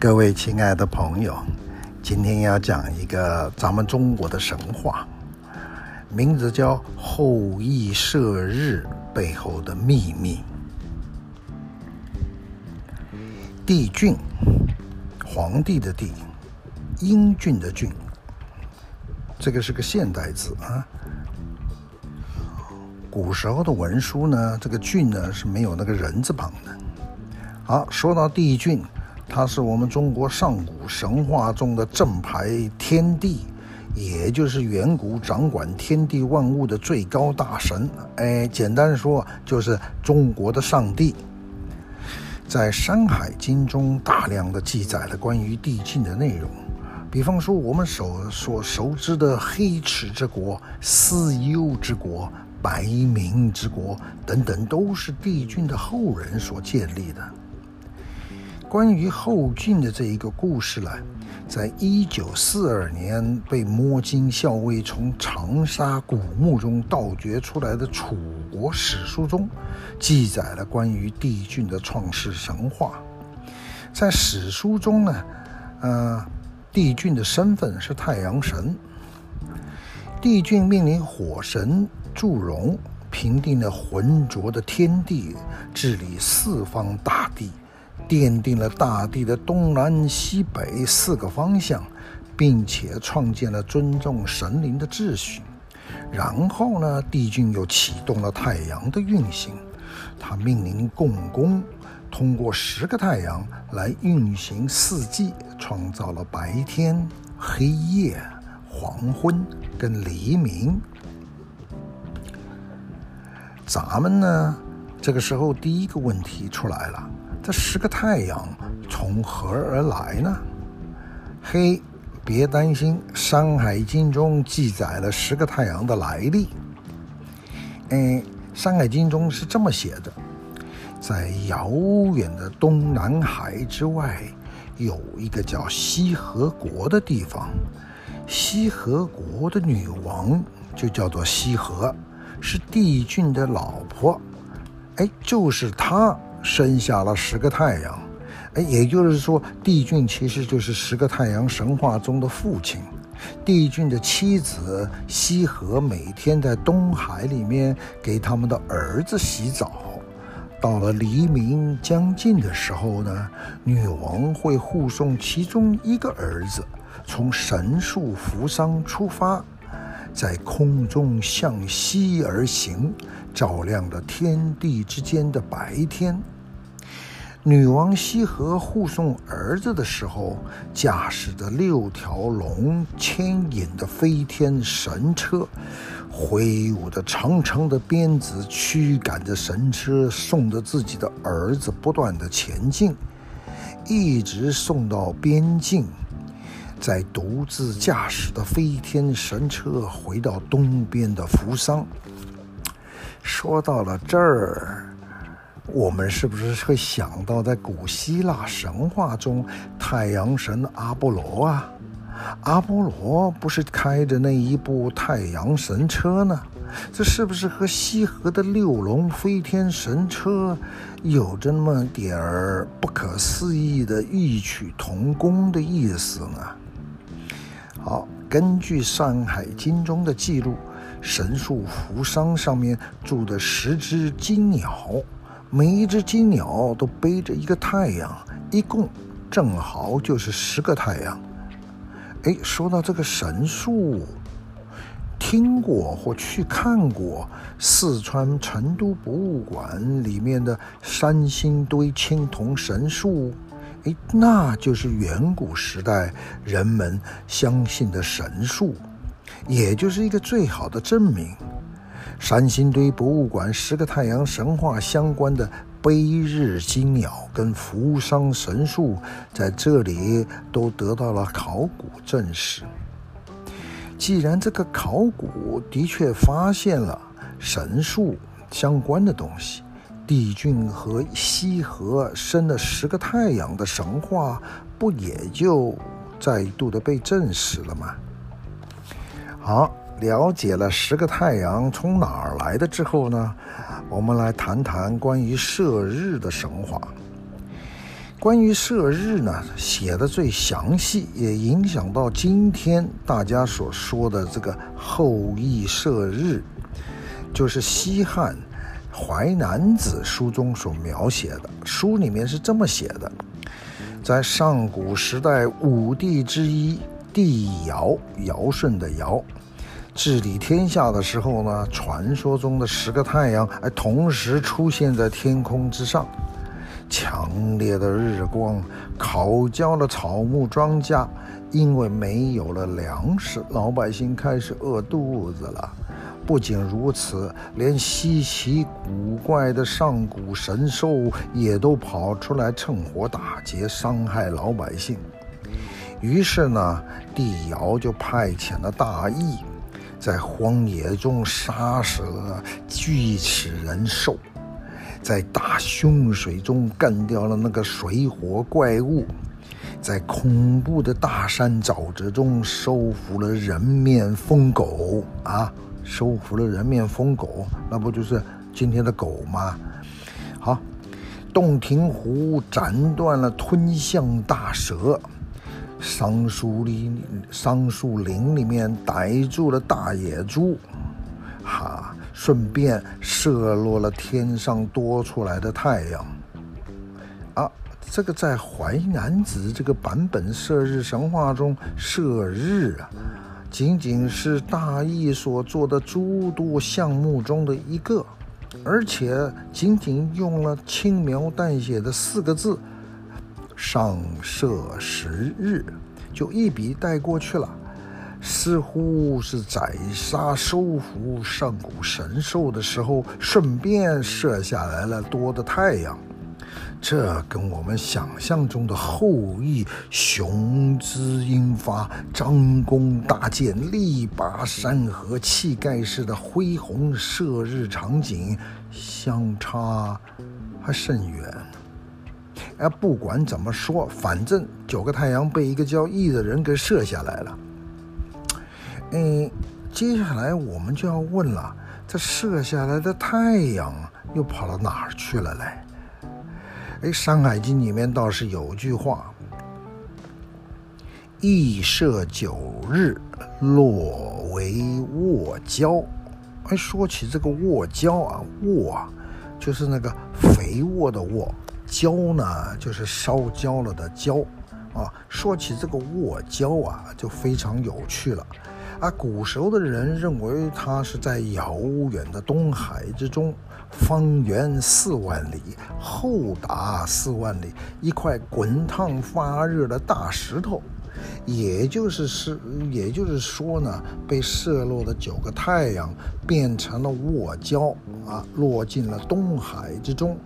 各位亲爱的朋友，今天要讲一个咱们中国的神话，名字叫《后羿射日》背后的秘密。帝俊，皇帝的帝，英俊的俊，这个是个现代字啊。古时候的文书呢，这个俊呢是没有那个人字旁的。好，说到帝俊。他是我们中国上古神话中的正牌天帝，也就是远古掌管天地万物的最高大神。哎，简单说就是中国的上帝。在《山海经》中大量的记载了关于帝俊的内容，比方说我们所所熟知的黑池之国、四幽之国、白明之国等等，都是帝俊的后人所建立的。关于后晋的这一个故事呢，在一九四二年被摸金校尉从长沙古墓中盗掘出来的楚国史书中，记载了关于帝俊的创世神话。在史书中呢，呃，帝俊的身份是太阳神。帝俊命令火神祝融平定了浑浊的天地，治理四方大地。奠定了大地的东南西北四个方向，并且创建了尊重神灵的秩序。然后呢，帝俊又启动了太阳的运行。他命令共工通过十个太阳来运行四季，创造了白天、黑夜、黄昏跟黎明。咱们呢，这个时候第一个问题出来了。这十个太阳从何而来呢？嘿，别担心，《山海经》中记载了十个太阳的来历。嗯，《山海经》中是这么写的：在遥远的东南海之外，有一个叫西河国的地方。西河国的女王就叫做西河，是帝俊的老婆。哎，就是她。生下了十个太阳，哎，也就是说，帝俊其实就是十个太阳神话中的父亲。帝俊的妻子西河每天在东海里面给他们的儿子洗澡。到了黎明将近的时候呢，女王会护送其中一个儿子从神树扶桑出发，在空中向西而行。照亮了天地之间的白天。女王西河护送儿子的时候，驾驶着六条龙牵引的飞天神车，挥舞着长长的鞭子驱赶着神车，送着自己的儿子不断的前进，一直送到边境，再独自驾驶的飞天神车回到东边的扶桑。说到了这儿，我们是不是会想到在古希腊神话中，太阳神阿波罗啊？阿波罗不是开着那一部太阳神车呢？这是不是和西河的六龙飞天神车有着那么点儿不可思议的异曲同工的意思呢？好，根据《山海经》中的记录。神树扶桑上面住的十只金鸟，每一只金鸟都背着一个太阳，一共正好就是十个太阳。哎，说到这个神树，听过或去看过四川成都博物馆里面的三星堆青铜神树，哎，那就是远古时代人们相信的神树。也就是一个最好的证明。三星堆博物馆十个太阳神话相关的背日金鸟跟扶桑神树，在这里都得到了考古证实。既然这个考古的确发现了神树相关的东西，帝俊和西河生了十个太阳的神话，不也就再度的被证实了吗？好，了解了十个太阳从哪儿来的之后呢，我们来谈谈关于射日的神话。关于射日呢，写的最详细，也影响到今天大家所说的这个《后羿射日》，就是西汉《淮南子》书中所描写的。书里面是这么写的：在上古时代，五帝之一帝尧，尧舜的尧，治理天下的时候呢，传说中的十个太阳哎，同时出现在天空之上。强烈的日光烤焦了草木庄稼，因为没有了粮食，老百姓开始饿肚子了。不仅如此，连稀奇古怪的上古神兽也都跑出来趁火打劫，伤害老百姓。于是呢，帝尧就派遣了大羿，在荒野中杀死了巨齿人兽。在大凶水中干掉了那个水火怪物，在恐怖的大山沼泽中收服了人面疯狗啊！收服了人面疯狗，那不就是今天的狗吗？好，洞庭湖斩断了吞象大蛇，桑树林桑树林里面逮住了大野猪，哈。顺便射落了天上多出来的太阳，啊，这个在《淮南子》这个版本射日神话中，射日啊，仅仅是大羿所做的诸多项目中的一个，而且仅仅用了轻描淡写的四个字“上射十日”，就一笔带过去了。似乎是宰杀收服上古神兽的时候，顺便射下来了多的太阳。这跟我们想象中的后羿雄姿英发、张弓搭箭、力拔山河、气盖世的恢宏射日场景相差还甚远。哎，不管怎么说，反正九个太阳被一个叫羿的人给射下来了。嗯，接下来我们就要问了，这射下来的太阳又跑到哪儿去了嘞？哎，《山海经》里面倒是有句话：“羿射九日，落为沃焦。”哎，说起这个沃焦啊，沃啊，就是那个肥沃的沃；焦呢，就是烧焦了的焦。啊，说起这个沃焦啊，就非常有趣了。啊，古时候的人认为它是在遥远的东海之中，方圆四万里，厚达四万里，一块滚烫发热的大石头，也就是是，也就是说呢，被射落的九个太阳变成了沃焦啊，落进了东海之中。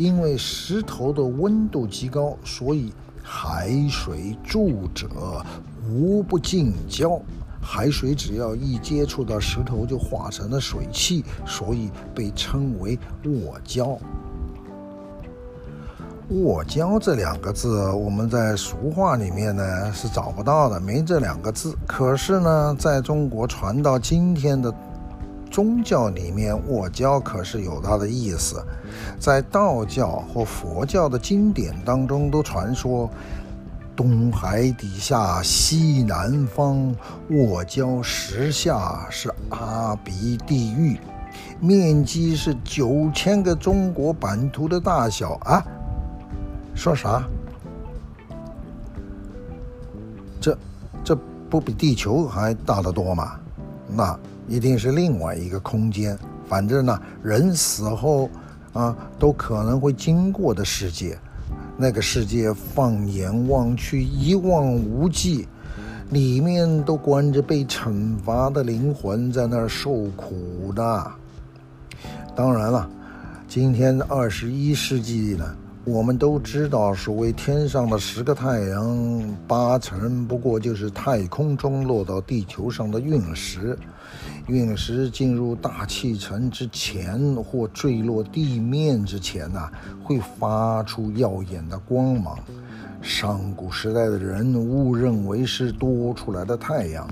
因为石头的温度极高，所以海水注者无不尽焦。海水只要一接触到石头，就化成了水汽，所以被称为沃焦。沃焦这两个字，我们在俗话里面呢是找不到的，没这两个字。可是呢，在中国传到今天的宗教里面，沃焦可是有它的意思。在道教或佛教的经典当中，都传说。东海底下西南方，沃焦石下是阿鼻地狱，面积是九千个中国版图的大小啊！说啥？这这不比地球还大得多吗？那一定是另外一个空间。反正呢，人死后啊，都可能会经过的世界。那个世界放眼望去一望无际，里面都关着被惩罚的灵魂在那儿受苦的。当然了，今天二十一世纪呢，我们都知道，所谓天上的十个太阳，八成不过就是太空中落到地球上的陨石。陨石进入大气层之前，或坠落地面之前呢、会发出耀眼的光芒。上古时代的人误认为是多出来的太阳，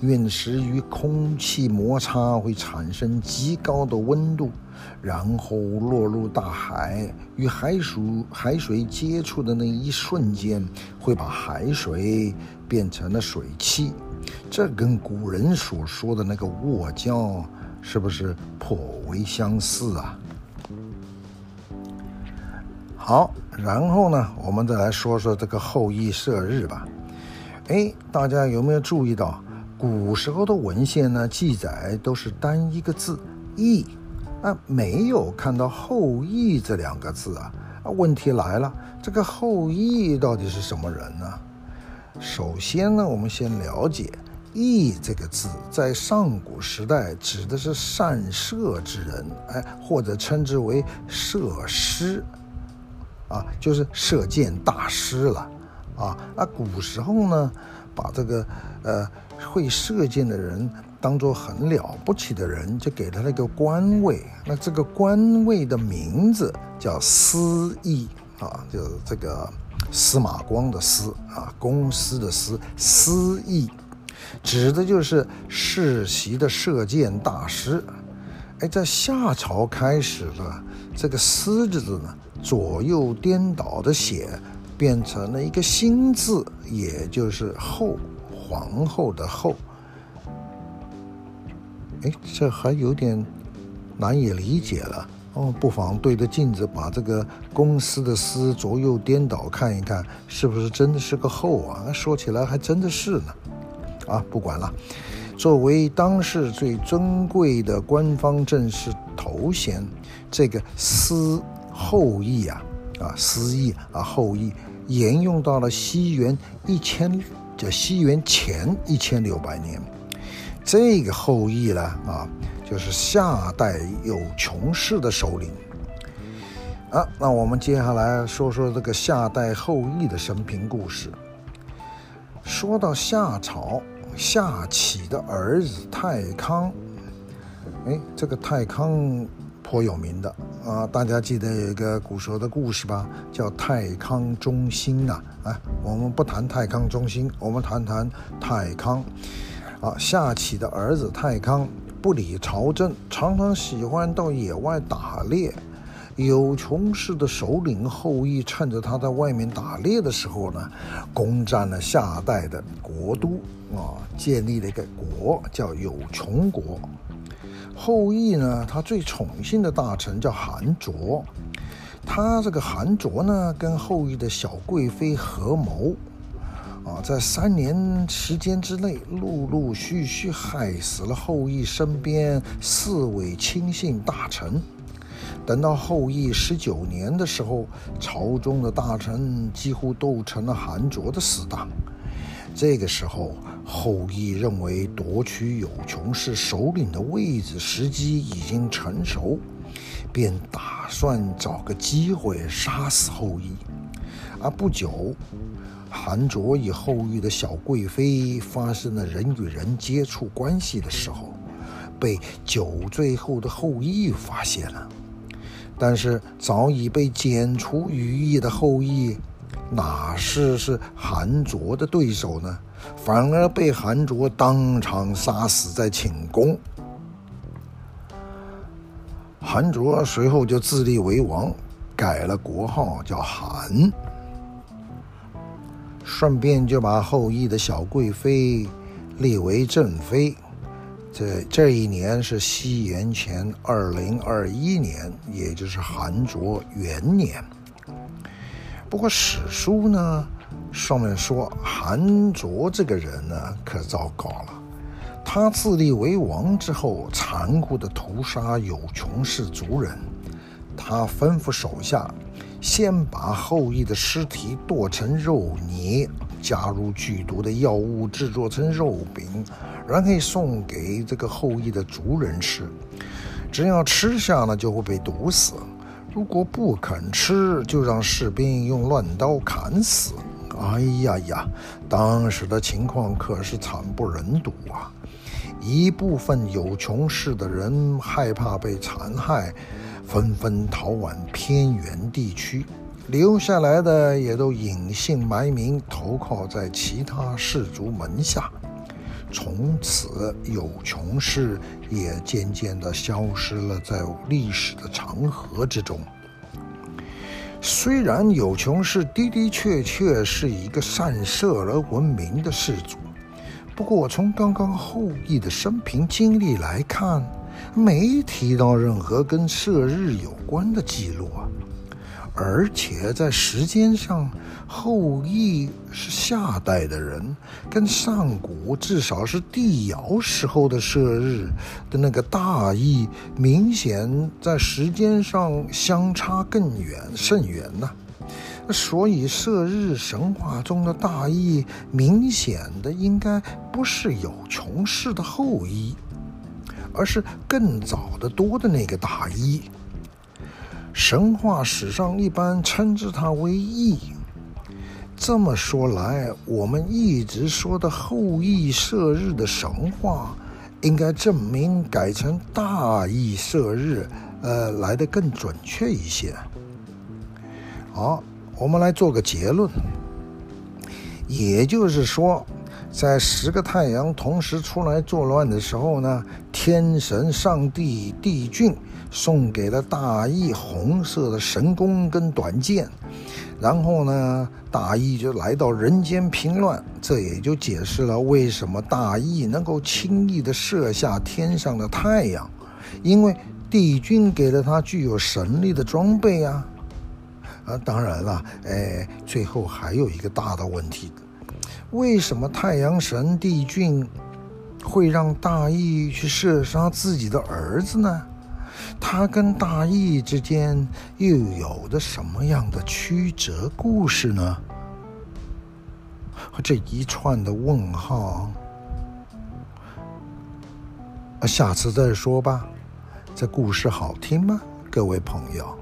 陨石与空气摩擦会产生极高的温度，然后落入大海，与海水海水接触的那一瞬间，会把海水变成了水汽。这跟古人所说的那个握胶是不是颇为相似啊？好，然后呢，我们再来说说这个后羿射日吧。哎，大家有没有注意到？古时候的文献呢，记载都是单一个字“羿”，啊，没有看到“后羿”这两个字啊。啊，问题来了，这个后羿到底是什么人呢？首先呢，我们先了解“羿”这个字，在上古时代指的是善射之人，哎，或者称之为射师，啊，就是射箭大师了，啊，那古时候呢，把这个呃。会射箭的人当做很了不起的人，就给他那个官位。那这个官位的名字叫司羿啊，就是这个司马光的司啊，公司的司，司羿，指的就是世袭的射箭大师。哎，在夏朝开始了，这个“司”字呢，左右颠倒的写，变成了一个心字，也就是后。皇后的后，哎，这还有点难以理解了哦。不妨对着镜子把这个公司的“司”左右颠倒看一看，是不是真的是个后啊？说起来还真的是呢。啊，不管了，作为当世最尊贵的官方正式头衔，这个“司后裔”啊，啊，司羿啊，后裔，沿用到了西元一千。叫西元前一千六百年，这个后裔呢啊，就是夏代有穷氏的首领啊。那我们接下来说说这个夏代后裔的生平故事。说到夏朝，夏启的儿子太康，哎，这个太康。颇有名的啊，大家记得有一个古时候的故事吧，叫太康中兴啊。啊，我们不谈太康中兴，我们谈谈太康。啊，夏启的儿子太康不理朝政，常常喜欢到野外打猎。有穷氏的首领后羿趁着他在外面打猎的时候呢，攻占了夏代的国都啊，建立了一个国叫有穷国。后羿呢，他最宠幸的大臣叫韩卓，他这个韩卓呢，跟后羿的小贵妃合谋，啊，在三年时间之内，陆陆续续害死了后羿身边四位亲信大臣。等到后羿十九年的时候，朝中的大臣几乎都成了韩卓的死党。这个时候，后羿认为夺取有穷氏首领的位置时机已经成熟，便打算找个机会杀死后羿。而不久，韩卓与后羿的小贵妃发生了人与人接触关系的时候，被酒醉后的后羿发现了。但是早已被剪除羽翼的后羿。哪是是韩卓的对手呢？反而被韩卓当场杀死在寝宫。韩卓随后就自立为王，改了国号叫韩，顺便就把后羿的小贵妃立为正妃。这这一年是西元前二零二一年，也就是韩卓元年。不过史书呢，上面说韩卓这个人呢，可糟糕了。他自立为王之后，残酷地屠杀有穷氏族人。他吩咐手下，先把后羿的尸体剁成肉泥，加入剧毒的药物，制作成肉饼，然后送给这个后羿的族人吃。只要吃下了，就会被毒死。如果不肯吃，就让士兵用乱刀砍死。哎呀呀，当时的情况可是惨不忍睹啊！一部分有穷氏的人害怕被残害，纷纷逃往偏远地区，留下来的也都隐姓埋名，投靠在其他氏族门下。从此有穷氏也渐渐地消失了在历史的长河之中。虽然有穷氏的的确确是一个善射而闻名的氏族，不过从刚刚后羿的生平经历来看，没提到任何跟射日有关的记录啊。而且在时间上，后羿是夏代的人，跟上古至少是帝尧时候的射日的那个大羿，明显在时间上相差更远甚远呐。所以射日神话中的大羿，明显的应该不是有穷氏的后裔，而是更早的多的那个大羿。神话史上一般称之他为羿。这么说来，我们一直说的后羿射日的神话，应该证明改成大羿射日，呃，来的更准确一些。好，我们来做个结论。也就是说，在十个太阳同时出来作乱的时候呢，天神上帝帝俊。送给了大羿红色的神弓跟短剑，然后呢，大羿就来到人间平乱，这也就解释了为什么大羿能够轻易地射下天上的太阳，因为帝君给了他具有神力的装备啊。啊，当然了，哎，最后还有一个大的问题，为什么太阳神帝俊会让大羿去射杀自己的儿子呢？他跟大羿之间又有着什么样的曲折故事呢？这一串的问号，下次再说吧。这故事好听吗，各位朋友？